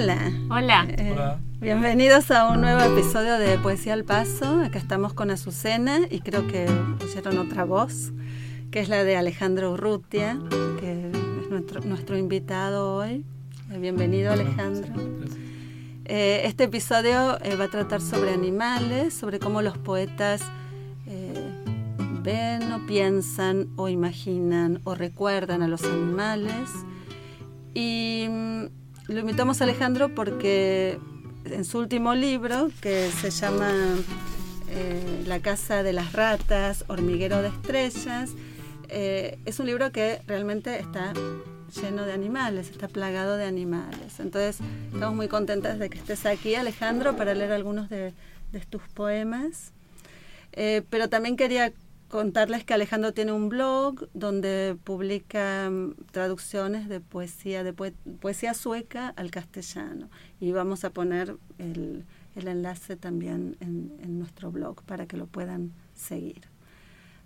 Hola. Hola. Eh, Hola. bienvenidos a un nuevo episodio de Poesía al Paso. Acá estamos con Azucena y creo que pusieron otra voz, que es la de Alejandro Urrutia, que es nuestro, nuestro invitado hoy. Eh, bienvenido Alejandro. Eh, este episodio eh, va a tratar sobre animales, sobre cómo los poetas eh, ven o piensan o imaginan o recuerdan a los animales. Y mm, lo invitamos a Alejandro porque en su último libro, que se llama eh, La casa de las ratas, hormiguero de estrellas, eh, es un libro que realmente está lleno de animales, está plagado de animales. Entonces, estamos muy contentas de que estés aquí, Alejandro, para leer algunos de, de tus poemas. Eh, pero también quería contarles que Alejandro tiene un blog donde publica mm, traducciones de poesía, de poe- poesía sueca al castellano. Y vamos a poner el, el enlace también en, en nuestro blog para que lo puedan seguir.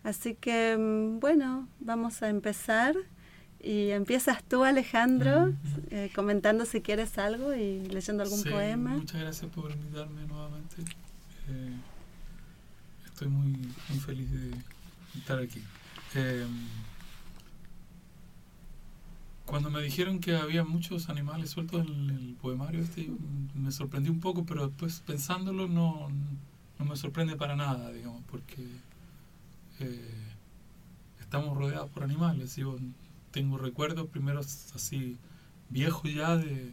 Así que, mm, bueno, vamos a empezar. Y empiezas tú, Alejandro, eh, comentando si quieres algo y leyendo algún Sí, poema. Muchas gracias por invitarme nuevamente. Eh, estoy muy, feliz de estar aquí. Eh, cuando me dijeron que había muchos animales sueltos en el poemario este, me sorprendí un poco, pero después pensándolo no, no me sorprende para nada, digamos, porque eh, estamos rodeados por animales. Tengo recuerdos primeros así viejos ya de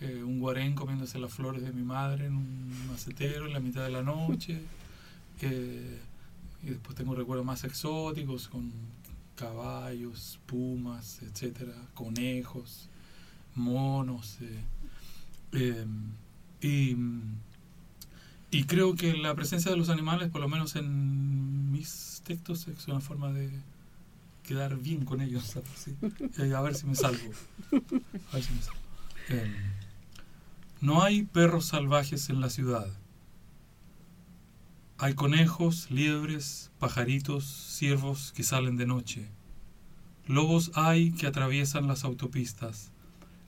eh, un guarén comiéndose las flores de mi madre en un macetero en la mitad de la noche. Eh, y después tengo recuerdos más exóticos con caballos, pumas, etcétera, conejos, monos. eh, eh, y, y creo que la presencia de los animales, por lo menos en mis textos, es una forma de quedar bien con ellos. Eh, a ver si me salvo. Eh, no hay perros salvajes en la ciudad. Hay conejos, liebres, pajaritos, ciervos que salen de noche. Lobos hay que atraviesan las autopistas.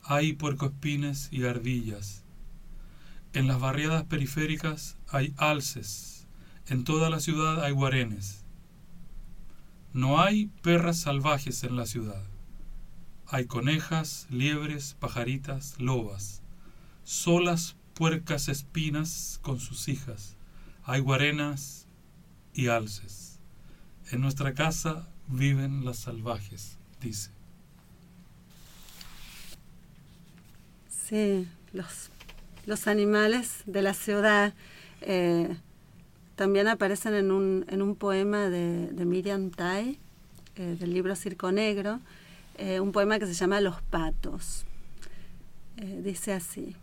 Hay puercoespines y ardillas. En las barriadas periféricas hay alces. En toda la ciudad hay guarenes. No hay perras salvajes en la ciudad. Hay conejas, liebres, pajaritas, lobas. Solas puercas espinas con sus hijas. Hay guarenas y alces. En nuestra casa viven las salvajes, dice. Sí, los, los animales de la ciudad eh, también aparecen en un, en un poema de, de Miriam Tai, eh, del libro Circo Negro, eh, un poema que se llama Los patos. Dice así,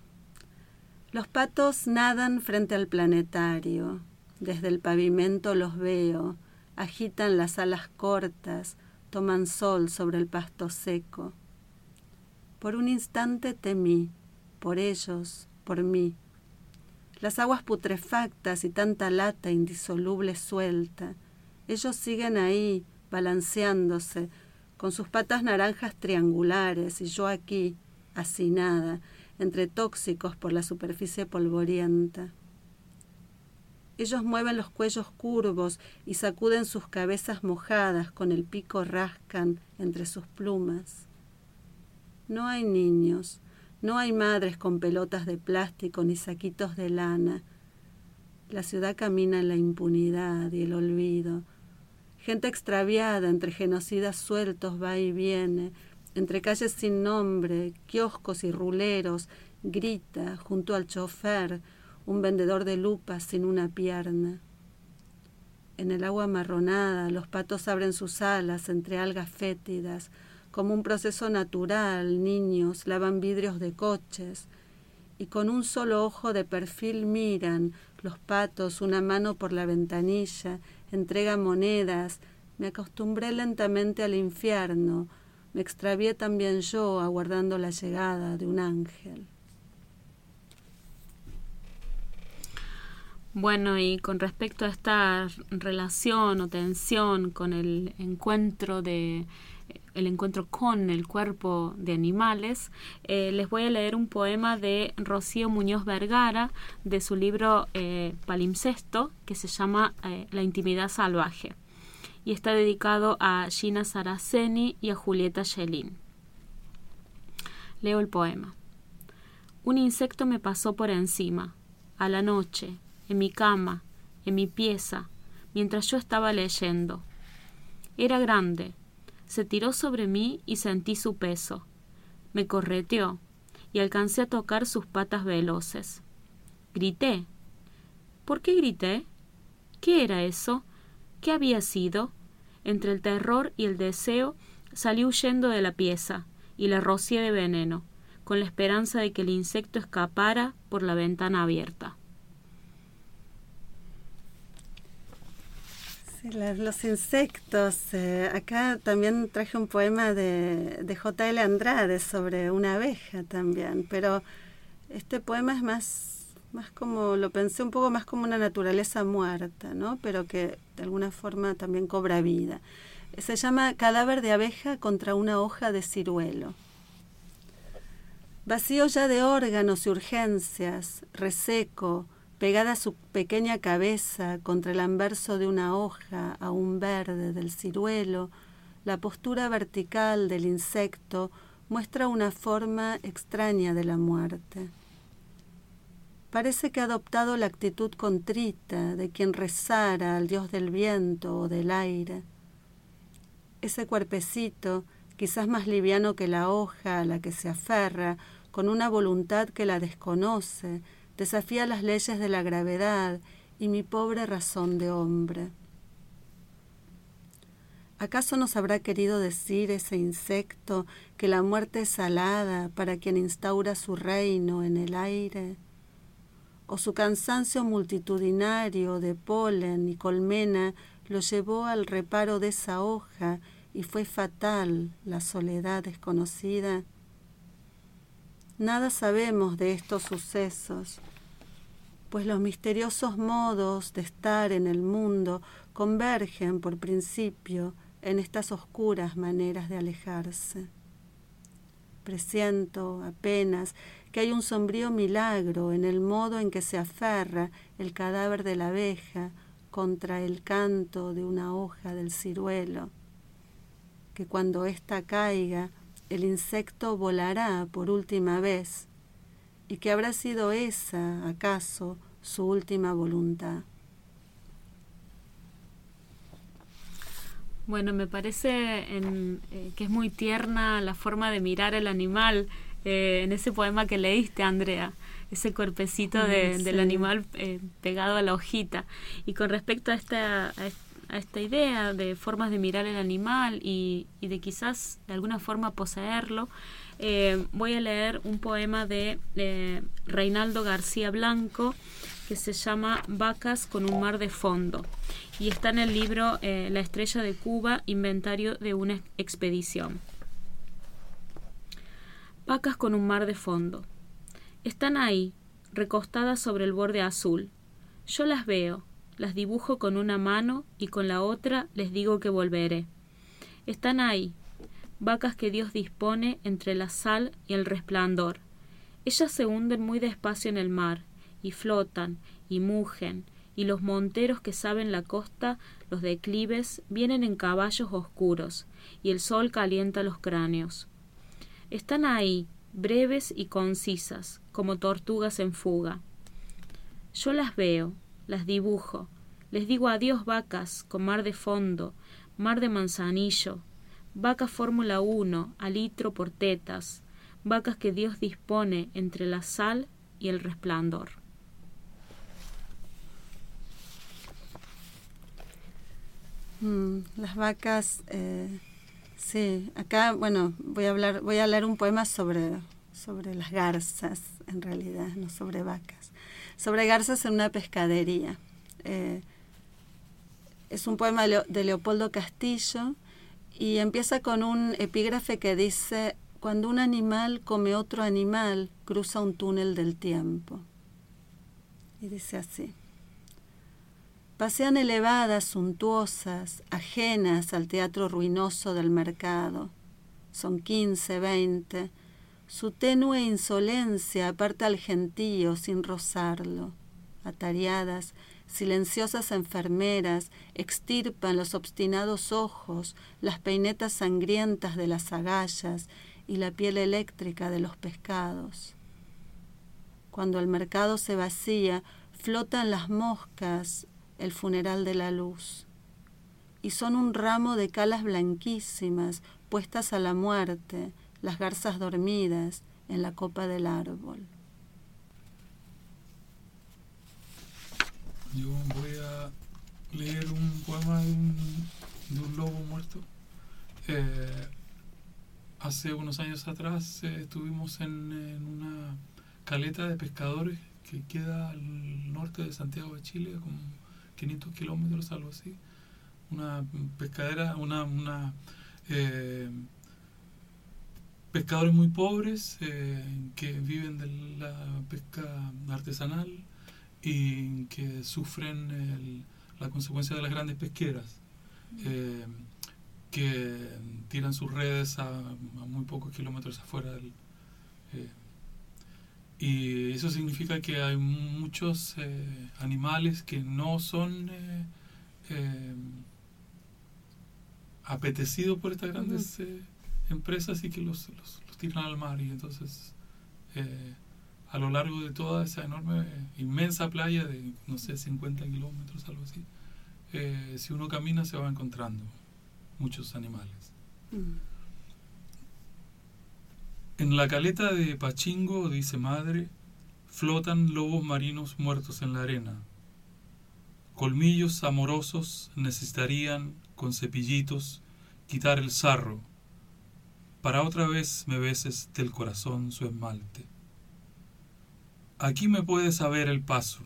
los patos nadan frente al planetario, desde el pavimento los veo, agitan las alas cortas, toman sol sobre el pasto seco. Por un instante temí, por ellos, por mí. Las aguas putrefactas y tanta lata indisoluble suelta. Ellos siguen ahí, balanceándose, con sus patas naranjas triangulares, y yo aquí, hacinada, entre tóxicos por la superficie polvorienta. Ellos mueven los cuellos curvos y sacuden sus cabezas mojadas, con el pico rascan entre sus plumas. No hay niños, no hay madres con pelotas de plástico ni saquitos de lana. La ciudad camina en la impunidad y el olvido. Gente extraviada entre genocidas sueltos va y viene, entre calles sin nombre, kioscos y ruleros, grita junto al chofer un vendedor de lupas sin una pierna. En el agua amarronada los patos abren sus alas entre algas fétidas, como un proceso natural, niños lavan vidrios de coches y con un solo ojo de perfil miran los patos, una mano por la ventanilla, entregan monedas. Me acostumbré lentamente al infierno, me extravié también yo aguardando la llegada de un ángel. Bueno, y con respecto a esta relación o tensión con el encuentro de el encuentro con el cuerpo de animales, eh, les voy a leer un poema de Rocío Muñoz Vergara de su libro eh, Palimpsesto que se llama La intimidad salvaje y está dedicado a Gina Saraceni y a Julieta Schelin. Leo el poema. Un insecto me pasó por encima, a la noche, en mi cama, en mi pieza, mientras yo estaba leyendo. Era grande. Se tiró sobre mí y sentí su peso. Me correteó y alcancé a tocar sus patas veloces. Grité. ¿Por qué grité? ¿Qué era eso? ¿Qué había sido? Entre el terror y el deseo salí huyendo de la pieza y la rocié de veneno, con la esperanza de que el insecto escapara por la ventana abierta. los insectos. Eh, acá también traje un poema de, de J.L. Andrade sobre una abeja también, pero este poema es más, más como, lo pensé un poco más como una naturaleza muerta, ¿no? Pero que de alguna forma también cobra vida. Se llama Cadáver de abeja contra una hoja de ciruelo. Vacío ya de órganos y urgencias, reseco, pegada su pequeña cabeza contra el anverso de una hoja aún verde del ciruelo, la postura vertical del insecto muestra una forma extraña de la muerte. Parece que ha adoptado la actitud contrita de quien rezara al dios del viento o del aire. Ese cuerpecito, quizás más liviano que la hoja a la que se aferra, con una voluntad que la desconoce, desafía las leyes de la gravedad y mi pobre razón de hombre. ¿Acaso nos habrá querido decir ese insecto que la muerte es salada para quien instaura su reino en el aire? ¿O su cansancio multitudinario de polen y colmena lo llevó al reparo de esa hoja y fue fatal la soledad desconocida? Nada sabemos de estos sucesos, pues los misteriosos modos de estar en el mundo convergen por principio en estas oscuras maneras de alejarse. Presiento apenas que hay un sombrío milagro en el modo en que se aferra el cadáver de la abeja contra el canto de una hoja del ciruelo, que cuando ésta caiga el insecto volará por última vez y que habrá sido esa, acaso, su última voluntad. Bueno, me parece eh, que es muy tierna la forma de mirar el animal eh, en ese poema que leíste, Andrea, ese cuerpecito de, del animal eh, pegado a la hojita. Y con respecto a esta, a esta idea de formas de mirar el animal y, de quizás de alguna forma poseerlo, voy a leer un poema de Reinaldo García Blanco que se llama Vacas con un mar de fondo y está en el libro eh, La estrella de Cuba, inventario de una expedición. Vacas con un mar de fondo. Están ahí, recostadas sobre el borde azul. Yo las veo, las dibujo con una mano y con la otra les digo que volveré. Están ahí, vacas que Dios dispone entre la sal y el resplandor. Ellas se hunden muy despacio en el mar, y flotan, y mugen, y los monteros que saben la costa, los declives, vienen en caballos oscuros, y el sol calienta los cráneos. Están ahí, breves y concisas, como tortugas en fuga. Yo las veo, las dibujo. Les digo adiós vacas con mar de fondo, mar de manzanillo, vaca Fórmula 1 a litro por tetas, vacas que Dios dispone entre la sal y el resplandor. Mm, las vacas, eh, sí, acá, bueno, voy a hablar, voy a leer un poema sobre, sobre las garzas, en realidad, no sobre vacas sobre garzas en una pescadería. Eh, es un poema de Leopoldo Castillo y empieza con un epígrafe que dice, cuando un animal come otro animal, cruza un túnel del tiempo. Y dice así. Pasean elevadas, suntuosas, ajenas al teatro ruinoso del mercado, son quince, veinte. Su tenue insolencia aparta al gentío sin rozarlo. Atareadas, silenciosas enfermeras extirpan los obstinados ojos, las peinetas sangrientas de las agallas y la piel eléctrica de los pescados. Cuando el mercado se vacía, flotan las moscas, el funeral de la luz. Y son un ramo de calas blanquísimas puestas a la muerte, las garzas dormidas en la copa del árbol. Yo voy a leer un poema de un, de un lobo muerto. Eh, hace unos años atrás eh, estuvimos en, una caleta de pescadores que queda al norte de Santiago de Chile, 500 kilómetros, algo así. Una pescadera, una, una eh, pescadores muy pobres eh, que viven de la pesca artesanal y que sufren el, la consecuencia de las grandes pesqueras, eh, que tiran sus redes a, a, muy pocos kilómetros afuera del... Eh, y eso significa que hay muchos eh, animales que no son apetecidos por estas grandes empresas y que los, los, los, tiran al mar. Y entonces a lo largo de toda esa enorme, inmensa playa de, no sé, 50 kilómetros, algo así, eh, si uno camina se va encontrando muchos animales. En la caleta de Pachingo, dice madre, flotan lobos marinos muertos en la arena. Colmillos amorosos necesitarían, con cepillitos, quitar el sarro, para otra vez me beses del corazón su esmalte. Aquí me puedes saber el paso,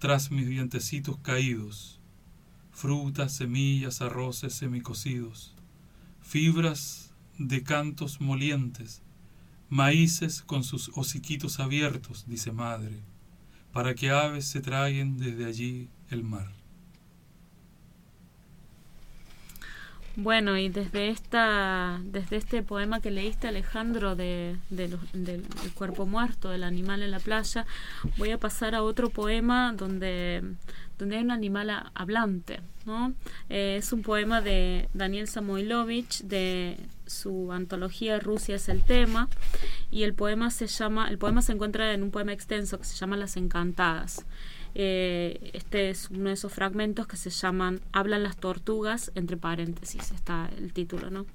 tras mis dientecitos caídos, frutas, semillas, arroces semicocidos, fibras de cantos molientes, maíces con sus hociquitos abiertos, dice madre, para que aves se traguen desde allí el mar. Bueno, y desde esta, desde este poema que leíste, Alejandro, de, de del cuerpo muerto, del animal en la playa, voy a pasar a otro poema donde, donde hay un animal hablante. ¿no? Eh, es un poema de Daniel Samoilovich de su antología Rusia es el tema y el poema se llama, el poema se encuentra en un poema extenso que se llama Las Encantadas. Eh, este es uno de esos fragmentos que se llaman Hablan las tortugas, entre paréntesis, está el título, ¿no?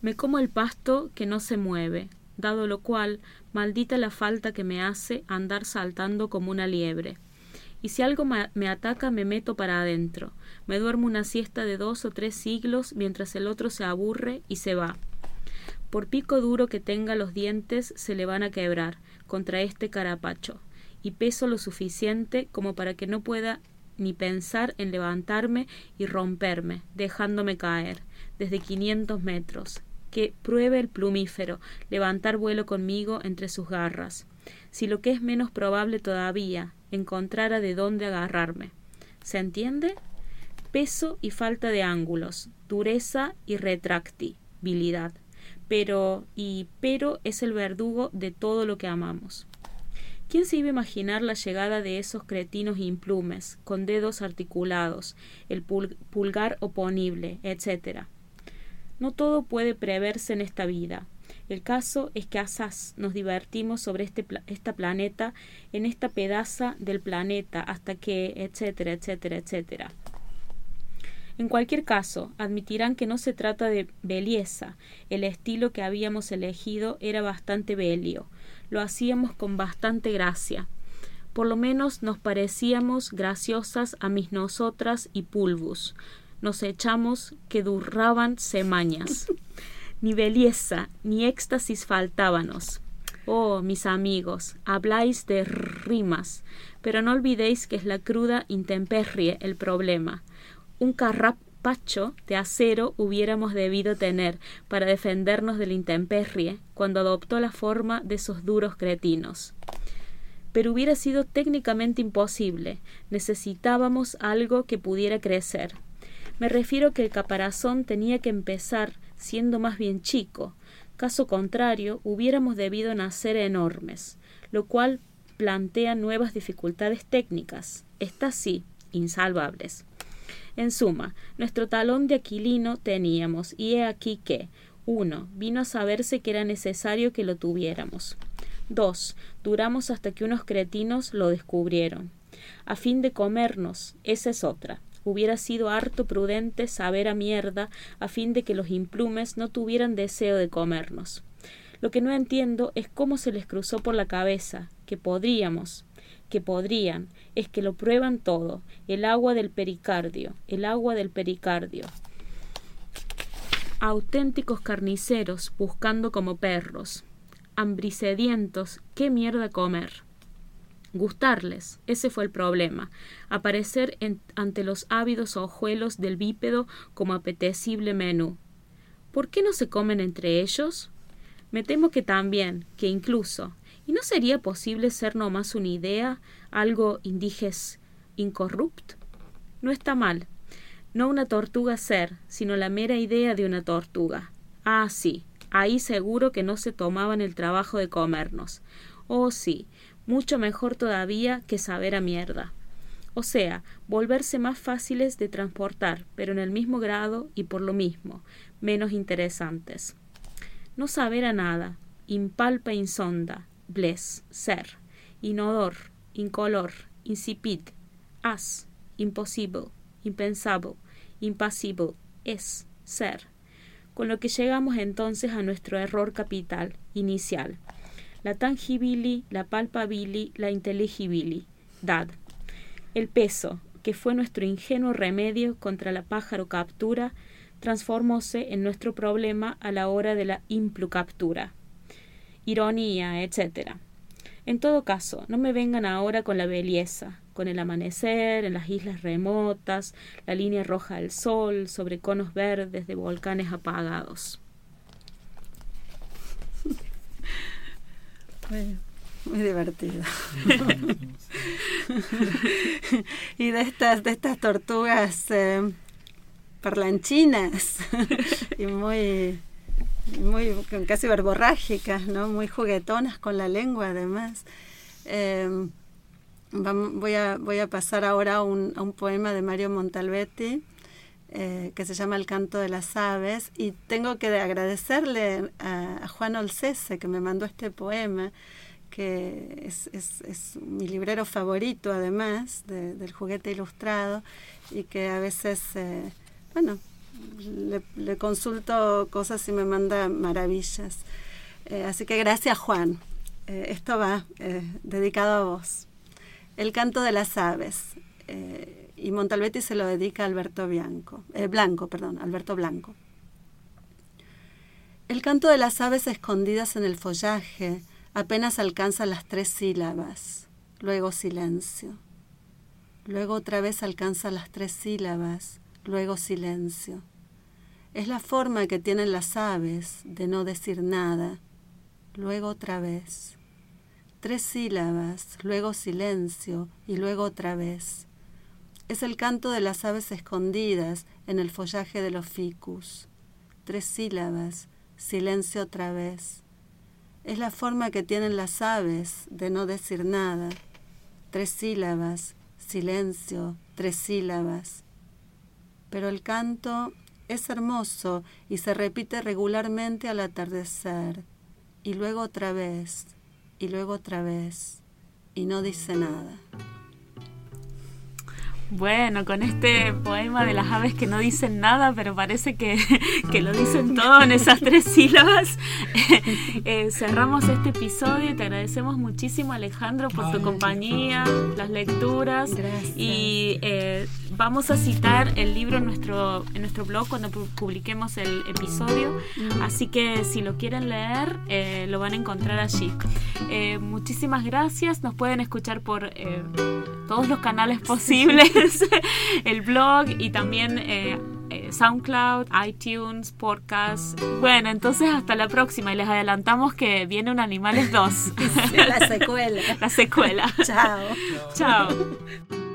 Me como el pasto que no se mueve, dado lo cual, maldita la falta que me hace andar saltando como una liebre. Y si algo me ataca, me meto para adentro. Me duermo una siesta de dos o tres siglos mientras el otro se aburre y se va. Por pico duro que tenga los dientes, se le van a quebrar, contra este carapacho, y peso lo suficiente como para que no pueda ni pensar en levantarme y romperme, dejándome caer, desde quinientos metros. Que pruebe el plumífero, levantar vuelo conmigo entre sus garras. Si lo que es menos probable todavía, encontrara de dónde agarrarme. ¿Se entiende? Peso y falta de ángulos, dureza y retractibilidad pero y pero es el verdugo de todo lo que amamos. ¿Quién se iba a imaginar la llegada de esos cretinos implumes, con dedos articulados, el pulgar oponible, etc.? No todo puede preverse en esta vida. El caso es que asaz nos divertimos sobre este esta planeta, en esta pedaza del planeta, hasta que, etcétera, etcétera, etcétera. En cualquier caso, admitirán que no se trata de belleza. El estilo que habíamos elegido era bastante belio. Lo hacíamos con bastante gracia. Por lo menos nos parecíamos graciosas a mis nosotras y pulvus. Nos echamos que durraban semañas. Ni belleza, ni éxtasis faltábanos. Oh, mis amigos, habláis de rimas, pero no olvidéis que es la cruda intemperie el problema un carrapacho de acero hubiéramos debido tener para defendernos de la intemperie cuando adoptó la forma de esos duros cretinos. Pero hubiera sido técnicamente imposible. Necesitábamos algo que pudiera crecer. Me refiero que el caparazón tenía que empezar siendo más bien chico. Caso contrario, hubiéramos debido nacer enormes, lo cual plantea nuevas dificultades técnicas, estas sí, insalvables. En suma, nuestro talón de Aquilino teníamos, y he aquí que, uno, Vino a saberse que era necesario que lo tuviéramos. 2. Duramos hasta que unos cretinos lo descubrieron. A fin de comernos, esa es otra. Hubiera sido harto prudente saber a mierda a fin de que los implumes no tuvieran deseo de comernos. Lo que no entiendo es cómo se les cruzó por la cabeza que podríamos, que podrían, es que lo prueban todo, el agua del pericardio, el agua del pericardio. Auténticos carniceros buscando como perros, hambricedientos, qué mierda comer. Gustarles, ese fue el problema, aparecer ante los ávidos ojuelos del bípedo como apetecible menú. ¿Por qué no se comen entre ellos? Me temo que también, que incluso, ¿y no sería posible ser nomás una idea, algo indiges, incorrupt? No está mal, no una tortuga ser, sino la mera idea de una tortuga. Ah, sí, Ahí seguro que no se tomaban el trabajo de comernos. Oh sí, mucho mejor todavía que saber a mierda. O sea, volverse más fáciles de transportar, pero en el mismo grado y por lo mismo, menos interesantes. No saber a nada, impalpa insonda, bless, ser, inodor, incolor, insipid, as, impossible, impensable, impasible, es, ser con lo que llegamos entonces a nuestro error capital, inicial. La tangibili, la palpabili, la intelligibili, dad. El peso, que fue nuestro ingenuo remedio contra la pájaro captura, transformóse en nuestro problema a la hora de la implucaptura. Ironía, etc. En todo caso, no me vengan ahora con la belleza, con el amanecer en las islas remotas, la línea roja del sol sobre conos verdes de volcanes apagados. Muy, divertido. y de estas, de estas tortugas eh, parlanchinas y muy, muy casi verborrágicas, ¿no? Muy juguetonas con la lengua además. Eh, voy, a, voy a pasar ahora a un, un poema de Mario Montalbetti eh, que se llama El canto de las aves y tengo que agradecerle a, Juan Olcese que me mandó este poema que es, es, es mi librero favorito además del juguete ilustrado y que a veces, eh, bueno, le, consulto cosas y me manda maravillas. Eh, así que gracias Juan. esto va dedicado a vos. El canto de las aves. Eh, y Montalbetti se lo dedica a Alberto Bianco, eh, Blanco, perdón, Alberto Blanco. El canto de las aves escondidas en el follaje apenas alcanza las tres sílabas, luego silencio. Luego otra vez alcanza las tres sílabas, luego silencio. Es la forma que tienen las aves de no decir nada, luego otra vez tres sílabas, luego silencio y luego otra vez. Es el canto de las aves escondidas en el follaje de los ficus. Tres sílabas, silencio otra vez. Es la forma que tienen las aves de no decir nada. Tres sílabas, silencio, tres sílabas. Pero el canto es hermoso y se repite regularmente al atardecer, y luego otra vez, y luego otra vez y no dice nada. Bueno, con este poema de las aves que no dicen nada, pero parece que, lo dicen todo en esas tres sílabas, eh, cerramos este episodio. Y te agradecemos muchísimo Alejandro por tu compañía, las lecturas. Y eh, vamos a citar el libro en nuestro, en nuestro blog cuando publiquemos el episodio, así que si lo quieren leer eh, lo van a encontrar allí. muchísimas gracias, nos pueden escuchar por todos los canales posibles. el blog y también eh, eh, SoundCloud, iTunes, podcast. Bueno, entonces hasta la próxima y les adelantamos que viene un Animales 2. la secuela. La secuela. Chao. Chao.